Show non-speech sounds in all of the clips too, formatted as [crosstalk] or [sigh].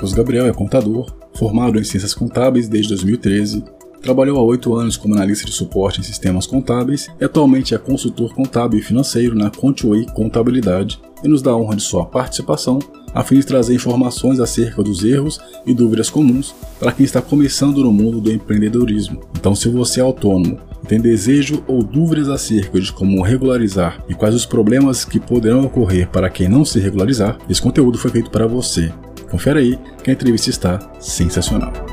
Marcos Gabriel é contador, formado em Ciências Contábeis desde 2013, trabalhou há oito anos como analista de suporte em sistemas contábeis e atualmente é consultor contábil e financeiro na Contway Contabilidade e nos dá a honra de sua participação a fim de trazer informações acerca dos erros e dúvidas comuns para quem está começando no mundo do empreendedorismo. Então, se você é autônomo tem desejo ou dúvidas acerca de como regularizar e quais os problemas que poderão ocorrer para quem não se regularizar, esse conteúdo foi feito para você. Confere aí que a entrevista está sensacional.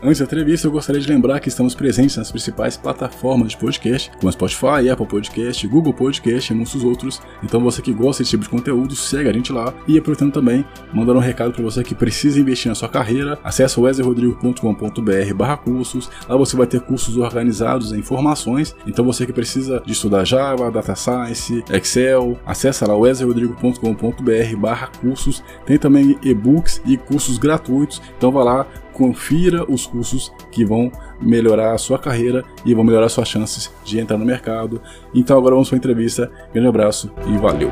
Antes da entrevista, eu gostaria de lembrar que estamos presentes nas principais plataformas de podcast, como Spotify, Apple Podcast, Google Podcast e muitos outros. Então, você que gosta desse tipo de conteúdo, segue a gente lá. E aproveitando também, mandando um recado para você que precisa investir na sua carreira, acesse wesleyrodrigo.com.br cursos. Lá você vai ter cursos organizados em informações. Então, você que precisa de estudar Java, Data Science, Excel, acesse lá wesleyrodrigo.com.br cursos. Tem também e-books e cursos gratuitos. Então, vá lá, confira os cursos que vão melhorar a sua carreira e vão melhorar suas chances de entrar no mercado. Então agora vamos para a entrevista. Grande abraço e valeu!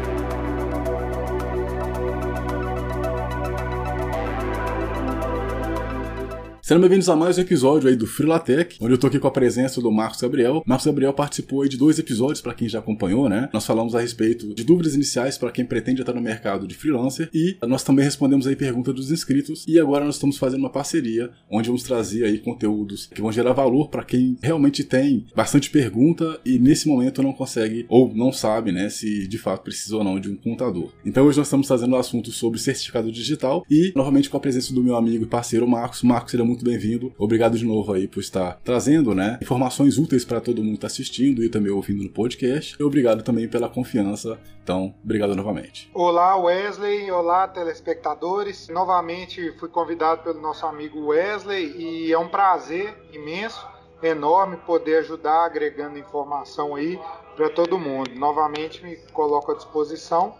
Sejam bem-vindos a mais um episódio aí do Frilatec, onde eu tô aqui com a presença do Marcos Gabriel. Marcos Gabriel participou aí de dois episódios para quem já acompanhou, né? Nós falamos a respeito de dúvidas iniciais para quem pretende entrar no mercado de freelancer e nós também respondemos aí perguntas dos inscritos e agora nós estamos fazendo uma parceria onde vamos trazer aí conteúdos que vão gerar valor para quem realmente tem bastante pergunta e nesse momento não consegue ou não sabe, né, se de fato precisa ou não de um contador. Então hoje nós estamos trazendo um assunto sobre certificado digital e novamente com a presença do meu amigo e parceiro Marcos. Marcos, seria muito muito bem-vindo. Obrigado de novo aí por estar trazendo, né, informações úteis para todo mundo que está assistindo e também ouvindo no podcast. E obrigado também pela confiança. Então, obrigado novamente. Olá, Wesley. Olá, telespectadores. Novamente fui convidado pelo nosso amigo Wesley e é um prazer imenso, enorme poder ajudar agregando informação aí para todo mundo. Novamente me coloco à disposição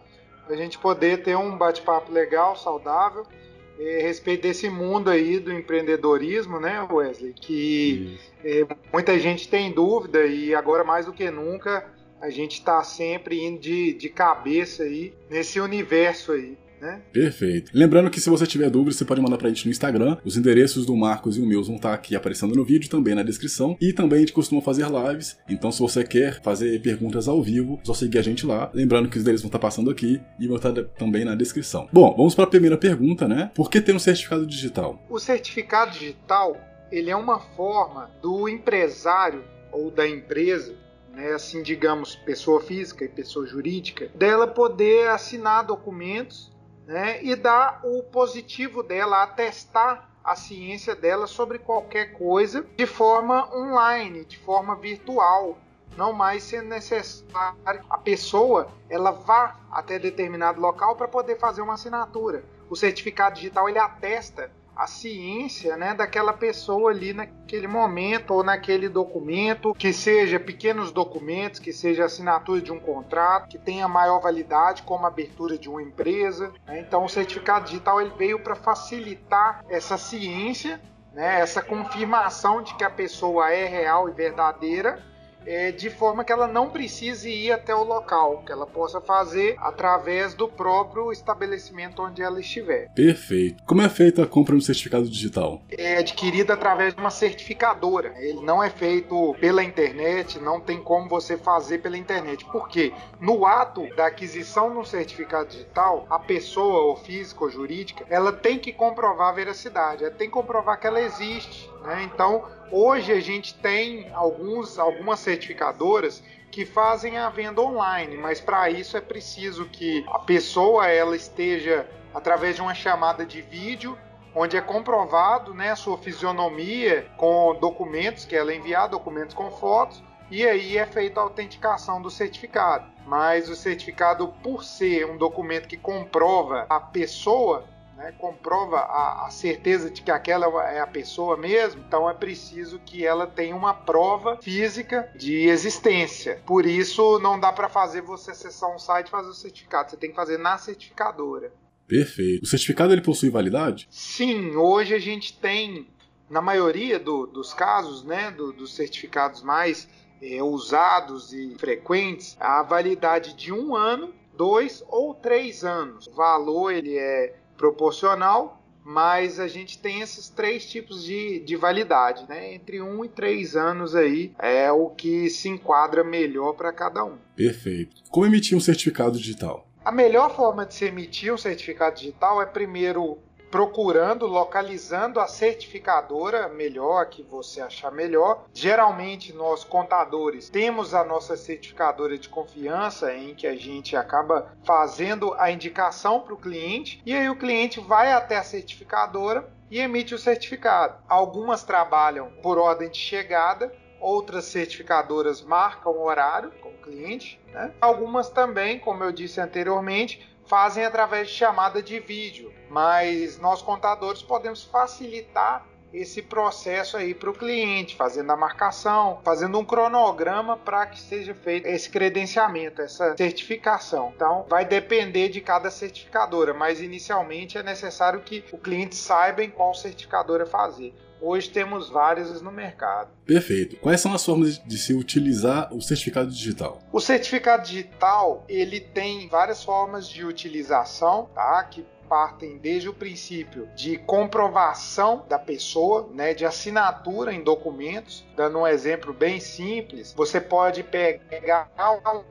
para a gente poder ter um bate-papo legal, saudável é, a respeito desse mundo aí do empreendedorismo, né, Wesley? Que é, muita gente tem dúvida e agora mais do que nunca a gente está sempre indo de, de cabeça aí nesse universo aí né? Perfeito. Lembrando que se você tiver dúvidas, você pode mandar pra gente no Instagram. Os endereços do Marcos e o meus vão estar aqui aparecendo no vídeo, também na descrição. E também a gente costuma fazer lives. Então, se você quer fazer perguntas ao vivo, só seguir a gente lá. Lembrando que os endereços vão estar tá passando aqui e vão estar tá também na descrição. Bom, vamos para a primeira pergunta, né? Por que ter um certificado digital? O certificado digital, ele é uma forma do empresário ou da empresa né, assim digamos, pessoa física e pessoa jurídica, dela poder assinar documentos né, e dar o positivo dela, atestar a ciência dela sobre qualquer coisa de forma online, de forma virtual, não mais sendo necessário a pessoa ela vá até determinado local para poder fazer uma assinatura. O certificado digital ele atesta a ciência né, daquela pessoa ali naquele momento ou naquele documento, que seja pequenos documentos, que seja assinatura de um contrato, que tenha maior validade, como abertura de uma empresa. Né? Então, o certificado digital ele veio para facilitar essa ciência, né, essa confirmação de que a pessoa é real e verdadeira é, de forma que ela não precise ir até o local, que ela possa fazer através do próprio estabelecimento onde ela estiver. Perfeito. Como é feita a compra do certificado digital? É adquirida através de uma certificadora. Ele não é feito pela internet, não tem como você fazer pela internet. Por quê? No ato da aquisição do certificado digital, a pessoa, ou física ou jurídica, ela tem que comprovar a veracidade, ela tem que comprovar que ela existe. Né? Então, Hoje a gente tem alguns, algumas certificadoras que fazem a venda online, mas para isso é preciso que a pessoa ela esteja através de uma chamada de vídeo onde é comprovado né, a sua fisionomia com documentos que ela enviar, documentos com fotos, e aí é feita a autenticação do certificado. Mas o certificado, por ser um documento que comprova a pessoa, né, comprova a, a, certeza de que aquela é a pessoa mesmo, então é preciso que ela tenha uma prova física de existência. Por isso, não dá para fazer você acessar um site e fazer o certificado, você tem que fazer na certificadora. Perfeito. O certificado ele possui validade? Sim, hoje a gente tem, na maioria do, dos casos, né, do, dos certificados mais é, usados e frequentes, a validade de um ano dois ou três anos. O valor ele é proporcional, mas a gente tem esses três tipos de, de validade, né? Entre um e três anos aí é o que se enquadra melhor para cada um. Perfeito. Como emitir um certificado digital? A melhor forma de se emitir um certificado digital é primeiro procurando, localizando a certificadora melhor que você achar melhor. Geralmente nós contadores temos a nossa certificadora de confiança em que a gente acaba fazendo a indicação para o cliente e aí o cliente vai até a certificadora e emite o certificado. Algumas trabalham por ordem de chegada, outras certificadoras marcam o horário com o cliente, né? algumas também, como eu disse anteriormente, fazem através de chamada de vídeo, mas nós contadores podemos facilitar esse processo aí para o cliente, fazendo a marcação, fazendo um cronograma para que seja feito esse credenciamento, essa certificação. Então, vai depender de cada certificadora, mas inicialmente é necessário que o cliente saiba em qual certificadora fazer. Hoje temos várias no mercado. Perfeito. Quais são as formas de se utilizar o certificado digital? O certificado digital ele tem várias formas de utilização, tá? Que partem desde o princípio de comprovação da pessoa, né, de assinatura em documentos. Dando um exemplo bem simples, você pode pegar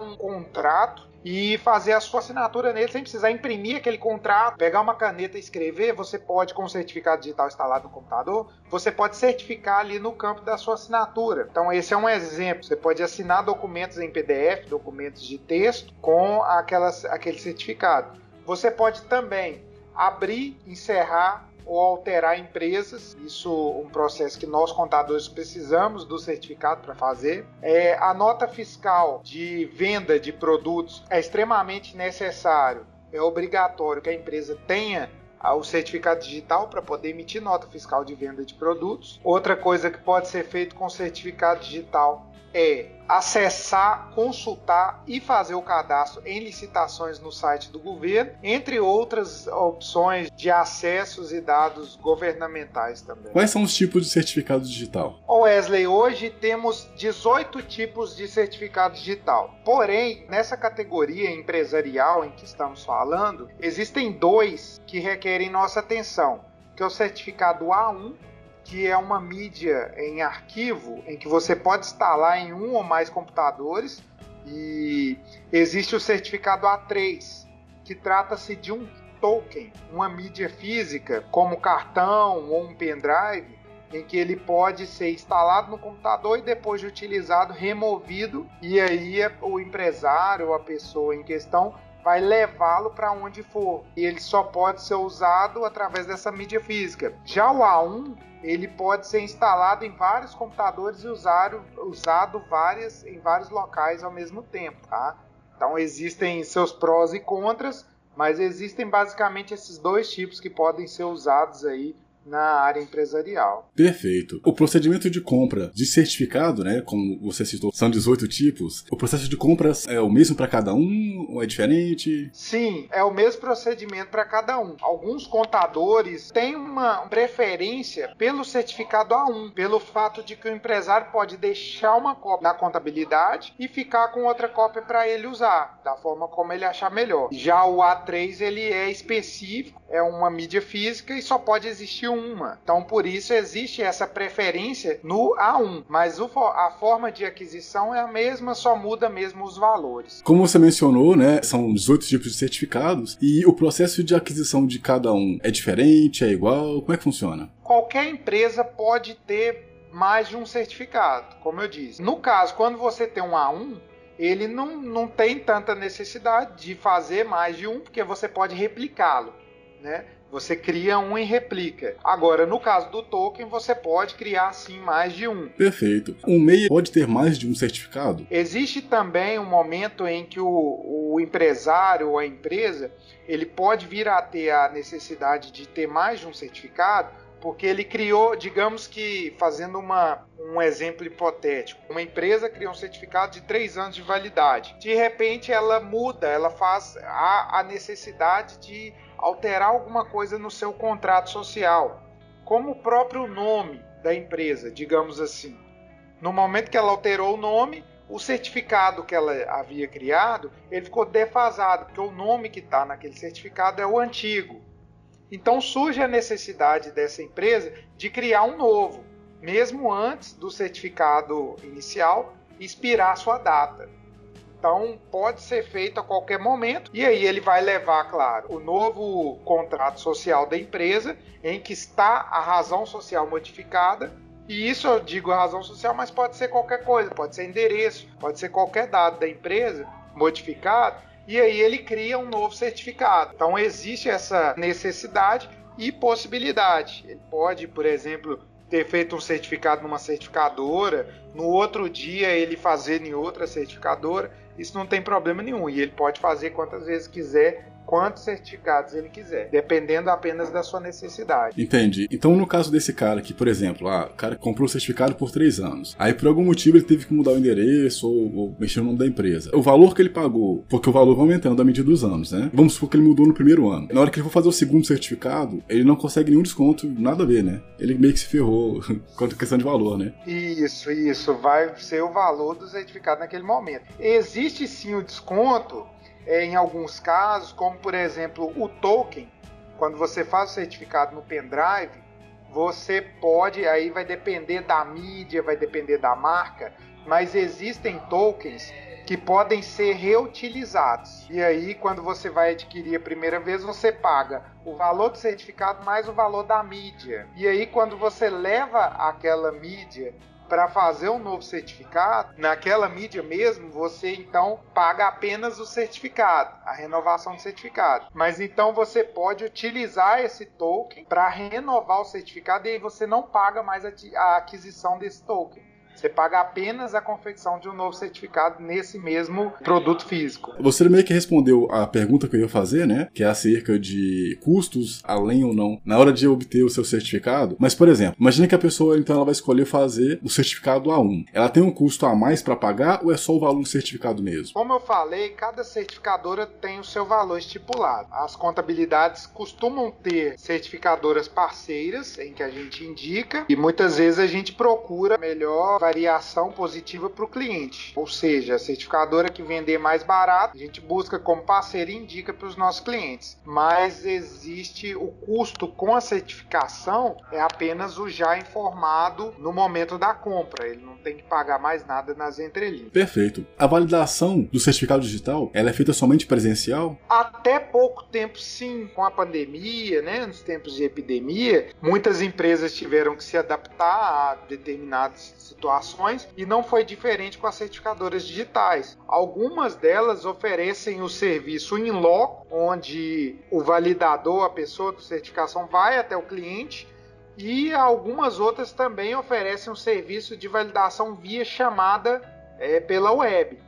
um contrato e fazer a sua assinatura nele sem precisar imprimir aquele contrato, pegar uma caneta e escrever. Você pode, com o certificado digital instalado no computador, você pode certificar ali no campo da sua assinatura. Então, esse é um exemplo. Você pode assinar documentos em PDF, documentos de texto, com aquelas, aquele certificado. Você pode também abrir, encerrar ou alterar empresas. Isso é um processo que nós contadores precisamos do certificado para fazer. É, a nota fiscal de venda de produtos é extremamente necessário. É obrigatório que a empresa tenha o certificado digital para poder emitir nota fiscal de venda de produtos. Outra coisa que pode ser feito com certificado digital é acessar, consultar e fazer o cadastro em licitações no site do governo, entre outras opções de acessos e dados governamentais também. Quais são os tipos de certificado digital? Wesley, hoje temos 18 tipos de certificado digital. Porém, nessa categoria empresarial em que estamos falando, existem dois que requerem nossa atenção, que é o certificado A1 que é uma mídia em arquivo em que você pode instalar em um ou mais computadores e existe o certificado A3, que trata-se de um token, uma mídia física, como cartão ou um pendrive, em que ele pode ser instalado no computador e depois de utilizado removido e aí o empresário ou a pessoa em questão vai levá-lo para onde for. E ele só pode ser usado através dessa mídia física. Já o A1 ele pode ser instalado em vários computadores e usar, usado várias, em vários locais ao mesmo tempo, tá? Então existem seus prós e contras, mas existem basicamente esses dois tipos que podem ser usados aí na área empresarial. Perfeito. O procedimento de compra de certificado, né, como você citou, são 18 tipos. O processo de compras é o mesmo para cada um ou é diferente? Sim, é o mesmo procedimento para cada um. Alguns contadores têm uma preferência pelo certificado A1, pelo fato de que o empresário pode deixar uma cópia na contabilidade e ficar com outra cópia para ele usar, da forma como ele achar melhor. Já o A3 ele é específico, é uma mídia física e só pode existir uma. Então, por isso existe essa preferência no A1. Mas o, a forma de aquisição é a mesma, só muda mesmo os valores. Como você mencionou, né, são 18 tipos de certificados e o processo de aquisição de cada um é diferente, é igual? Como é que funciona? Qualquer empresa pode ter mais de um certificado, como eu disse. No caso, quando você tem um A1, ele não, não tem tanta necessidade de fazer mais de um, porque você pode replicá-lo. Né? Você cria um e replica. Agora, no caso do token, você pode criar sim mais de um. Perfeito. Um MEI pode ter mais de um certificado? Existe também um momento em que o, o empresário ou a empresa ele pode vir a ter a necessidade de ter mais de um certificado, porque ele criou, digamos que, fazendo uma, um exemplo hipotético, uma empresa criou um certificado de três anos de validade. De repente, ela muda, ela faz a, a necessidade de alterar alguma coisa no seu contrato social, como o próprio nome da empresa, digamos assim. No momento que ela alterou o nome, o certificado que ela havia criado, ele ficou defasado, porque o nome que está naquele certificado é o antigo. Então surge a necessidade dessa empresa de criar um novo, mesmo antes do certificado inicial expirar sua data. Então pode ser feito a qualquer momento e aí ele vai levar, claro, o novo contrato social da empresa em que está a razão social modificada. E isso eu digo razão social, mas pode ser qualquer coisa, pode ser endereço, pode ser qualquer dado da empresa modificado e aí ele cria um novo certificado. Então existe essa necessidade e possibilidade. Ele pode, por exemplo, ter feito um certificado numa certificadora, no outro dia ele fazer em outra certificadora, isso não tem problema nenhum. E ele pode fazer quantas vezes quiser quantos certificados ele quiser, dependendo apenas da sua necessidade. Entendi. Então, no caso desse cara aqui, por exemplo, ah, o cara comprou o certificado por três anos. Aí, por algum motivo, ele teve que mudar o endereço ou, ou mexer no nome da empresa. O valor que ele pagou, porque o valor vai aumentando à medida dos anos, né? Vamos supor que ele mudou no primeiro ano. Na hora que ele for fazer o segundo certificado, ele não consegue nenhum desconto, nada a ver, né? Ele meio que se ferrou [laughs] quanto questão de valor, né? Isso, isso. Vai ser o valor do certificado naquele momento. Existe sim o desconto em alguns casos, como por exemplo o token, quando você faz o certificado no pendrive, você pode, aí vai depender da mídia, vai depender da marca, mas existem tokens que podem ser reutilizados. E aí, quando você vai adquirir a primeira vez, você paga o valor do certificado mais o valor da mídia. E aí, quando você leva aquela mídia para fazer um novo certificado, naquela mídia mesmo, você então paga apenas o certificado, a renovação do certificado. Mas então você pode utilizar esse token para renovar o certificado e aí você não paga mais a aquisição desse token. Você paga apenas a confecção de um novo certificado nesse mesmo produto físico. Você meio que respondeu a pergunta que eu ia fazer, né? Que é acerca de custos, além ou não, na hora de obter o seu certificado. Mas, por exemplo, imagine que a pessoa então ela vai escolher fazer o certificado A1. Ela tem um custo a mais para pagar ou é só o valor do certificado mesmo? Como eu falei, cada certificadora tem o seu valor estipulado. As contabilidades costumam ter certificadoras parceiras em que a gente indica e muitas vezes a gente procura melhor variação positiva para o cliente. Ou seja, a certificadora que vender mais barato, a gente busca como parceiro e indica para os nossos clientes. Mas existe o custo com a certificação, é apenas o já informado no momento da compra. Ele não tem que pagar mais nada nas entrelinhas. Perfeito. A validação do certificado digital, ela é feita somente presencial? Até pouco tempo, sim. Com a pandemia, né, nos tempos de epidemia, muitas empresas tiveram que se adaptar a determinadas situações situações e não foi diferente com as certificadoras digitais. Algumas delas oferecem o serviço in loco, onde o validador, a pessoa de certificação, vai até o cliente e algumas outras também oferecem um serviço de validação via chamada é, pela web,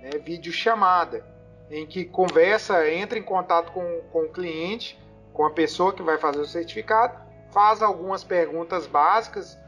né, vídeo chamada, em que conversa, entra em contato com, com o cliente, com a pessoa que vai fazer o certificado, faz algumas perguntas básicas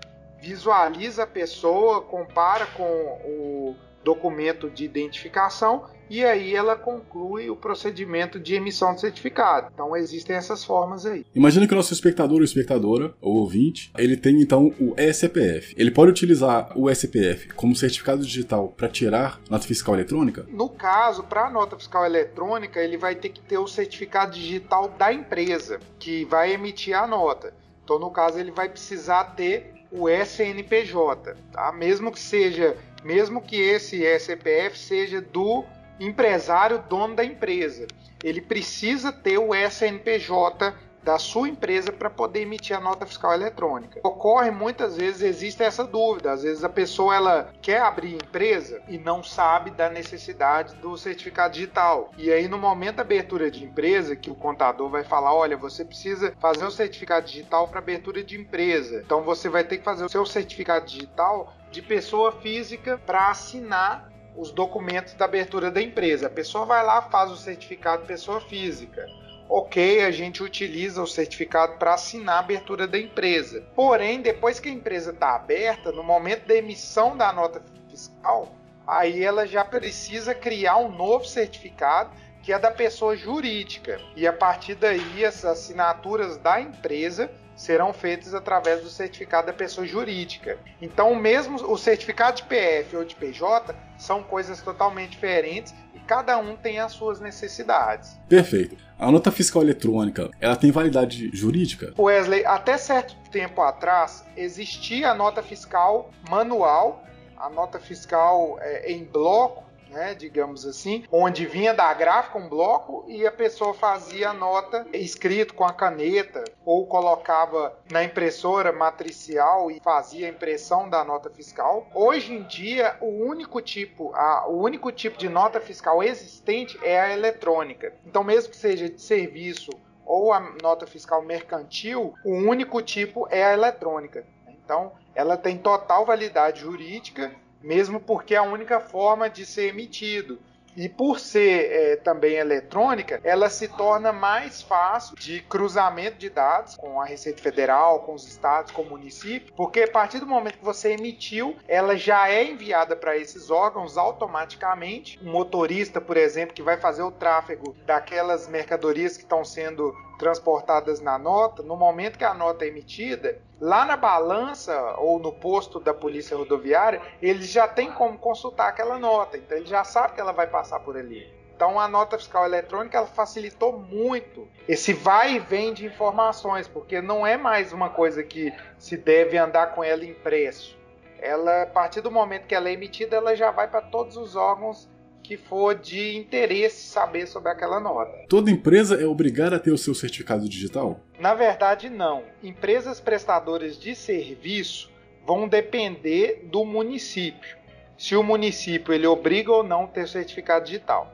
visualiza a pessoa, compara com o documento de identificação e aí ela conclui o procedimento de emissão de certificado. Então existem essas formas aí. Imagina que o nosso espectador ou espectadora, ou ouvinte, ele tem então o SPF. Ele pode utilizar o SPF como certificado digital para tirar nota fiscal eletrônica? No caso, para a nota fiscal eletrônica, ele vai ter que ter o certificado digital da empresa que vai emitir a nota. Então, no caso, ele vai precisar ter o SNPJ, tá? Mesmo que seja, mesmo que esse SPF seja do empresário dono da empresa, ele precisa ter o SNPJ da sua empresa para poder emitir a nota fiscal eletrônica. Ocorre muitas vezes existe essa dúvida, às vezes a pessoa ela quer abrir empresa e não sabe da necessidade do certificado digital. E aí no momento da abertura de empresa que o contador vai falar, olha, você precisa fazer o certificado digital para abertura de empresa. Então você vai ter que fazer o seu certificado digital de pessoa física para assinar os documentos da abertura da empresa. A pessoa vai lá, faz o certificado pessoa física ok, a gente utiliza o certificado para assinar a abertura da empresa. Porém, depois que a empresa está aberta, no momento da emissão da nota fiscal, aí ela já precisa criar um novo certificado que é da pessoa jurídica. E a partir daí, as assinaturas da empresa serão feitos através do certificado da pessoa jurídica. Então, mesmo o certificado de PF ou de PJ são coisas totalmente diferentes e cada um tem as suas necessidades. Perfeito. A nota fiscal eletrônica, ela tem validade jurídica? Wesley, até certo tempo atrás existia a nota fiscal manual, a nota fiscal é, em bloco né, digamos assim, onde vinha da gráfica um bloco e a pessoa fazia a nota escrito com a caneta ou colocava na impressora matricial e fazia a impressão da nota fiscal. Hoje em dia, o único tipo, a, o único tipo de nota fiscal existente é a eletrônica. Então, mesmo que seja de serviço ou a nota fiscal mercantil, o único tipo é a eletrônica. Então, ela tem total validade jurídica mesmo porque é a única forma de ser emitido. E por ser é, também eletrônica, ela se torna mais fácil de cruzamento de dados com a Receita Federal, com os estados, com o município, porque a partir do momento que você emitiu, ela já é enviada para esses órgãos automaticamente. Um motorista, por exemplo, que vai fazer o tráfego daquelas mercadorias que estão sendo transportadas na nota, no momento que a nota é emitida, lá na balança ou no posto da polícia rodoviária, ele já tem como consultar aquela nota, então ele já sabe que ela vai passar por ali. Então a nota fiscal eletrônica ela facilitou muito esse vai e vem de informações, porque não é mais uma coisa que se deve andar com ela impresso. Ela, a partir do momento que ela é emitida, ela já vai para todos os órgãos que for de interesse saber sobre aquela nota. Toda empresa é obrigada a ter o seu certificado digital? Na verdade, não. Empresas prestadoras de serviço vão depender do município. Se o município ele obriga ou não ter certificado digital.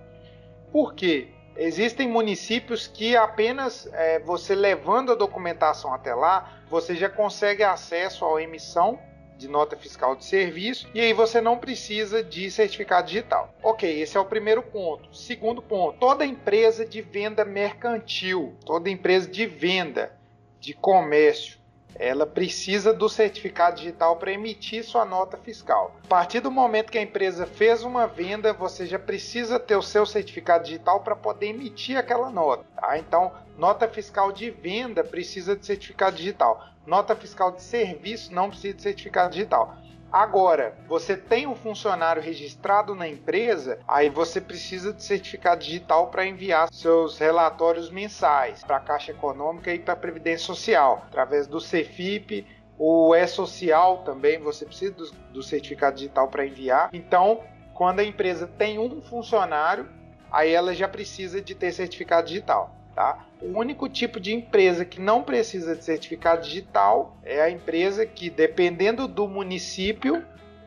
Por quê? Existem municípios que apenas é, você levando a documentação até lá, você já consegue acesso à emissão de nota fiscal de serviço e aí você não precisa de certificado digital. Ok, esse é o primeiro ponto. Segundo ponto, toda empresa de venda mercantil, toda empresa de venda de comércio, ela precisa do certificado digital para emitir sua nota fiscal. A partir do momento que a empresa fez uma venda, você já precisa ter o seu certificado digital para poder emitir aquela nota. Tá? Então, nota fiscal de venda precisa de certificado digital. Nota fiscal de serviço não precisa de certificado digital. Agora, você tem um funcionário registrado na empresa, aí você precisa de certificado digital para enviar seus relatórios mensais para a Caixa Econômica e para a Previdência Social, através do Cefip, o E-Social também, você precisa do, do certificado digital para enviar. Então, quando a empresa tem um funcionário, aí ela já precisa de ter certificado digital. Tá? O único tipo de empresa que não precisa de certificado digital é a empresa que, dependendo do município,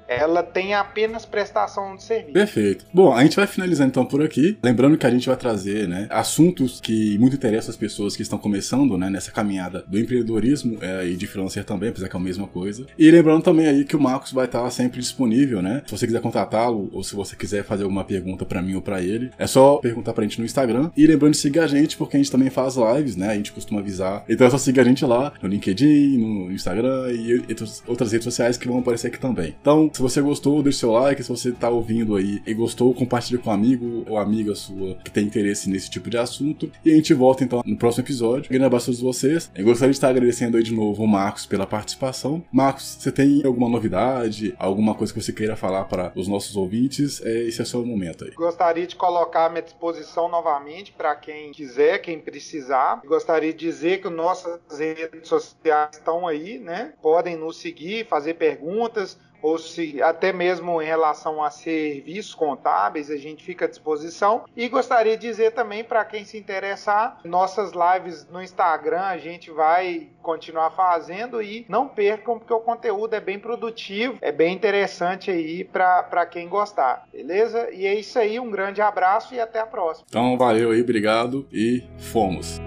ela tem apenas prestação de serviço. Perfeito. Bom, a gente vai finalizar então por aqui. Lembrando que a gente vai trazer né, assuntos que muito interessam as pessoas que estão começando né, nessa caminhada do empreendedorismo é, e de freelancer também, apesar que é a mesma coisa. E lembrando também aí que o Marcos vai estar sempre disponível, né? Se você quiser contatá-lo ou se você quiser fazer alguma pergunta para mim ou para ele, é só perguntar pra gente no Instagram. E lembrando de seguir a gente, porque a gente também faz lives, né? A gente costuma avisar. Então é só seguir a gente lá no LinkedIn, no Instagram e outras redes sociais que vão aparecer aqui também. Então, se você gostou, deixe seu like. Se você tá ouvindo aí e gostou, compartilhe com um amigo ou amiga sua que tem interesse nesse tipo de assunto. E a gente volta então no próximo episódio. Um grande abraço a todos vocês. Eu gostaria de estar agradecendo aí de novo o Marcos pela participação. Marcos, você tem alguma novidade, alguma coisa que você queira falar para os nossos ouvintes? É, esse é o seu momento aí. Gostaria de colocar à minha disposição novamente para quem quiser, quem precisar. Gostaria de dizer que nossas redes sociais estão aí, né? Podem nos seguir, fazer perguntas ou se até mesmo em relação a serviços contábeis, a gente fica à disposição. E gostaria de dizer também para quem se interessar, nossas lives no Instagram a gente vai continuar fazendo e não percam porque o conteúdo é bem produtivo, é bem interessante aí para quem gostar, beleza? E é isso aí, um grande abraço e até a próxima. Então valeu aí, obrigado e fomos.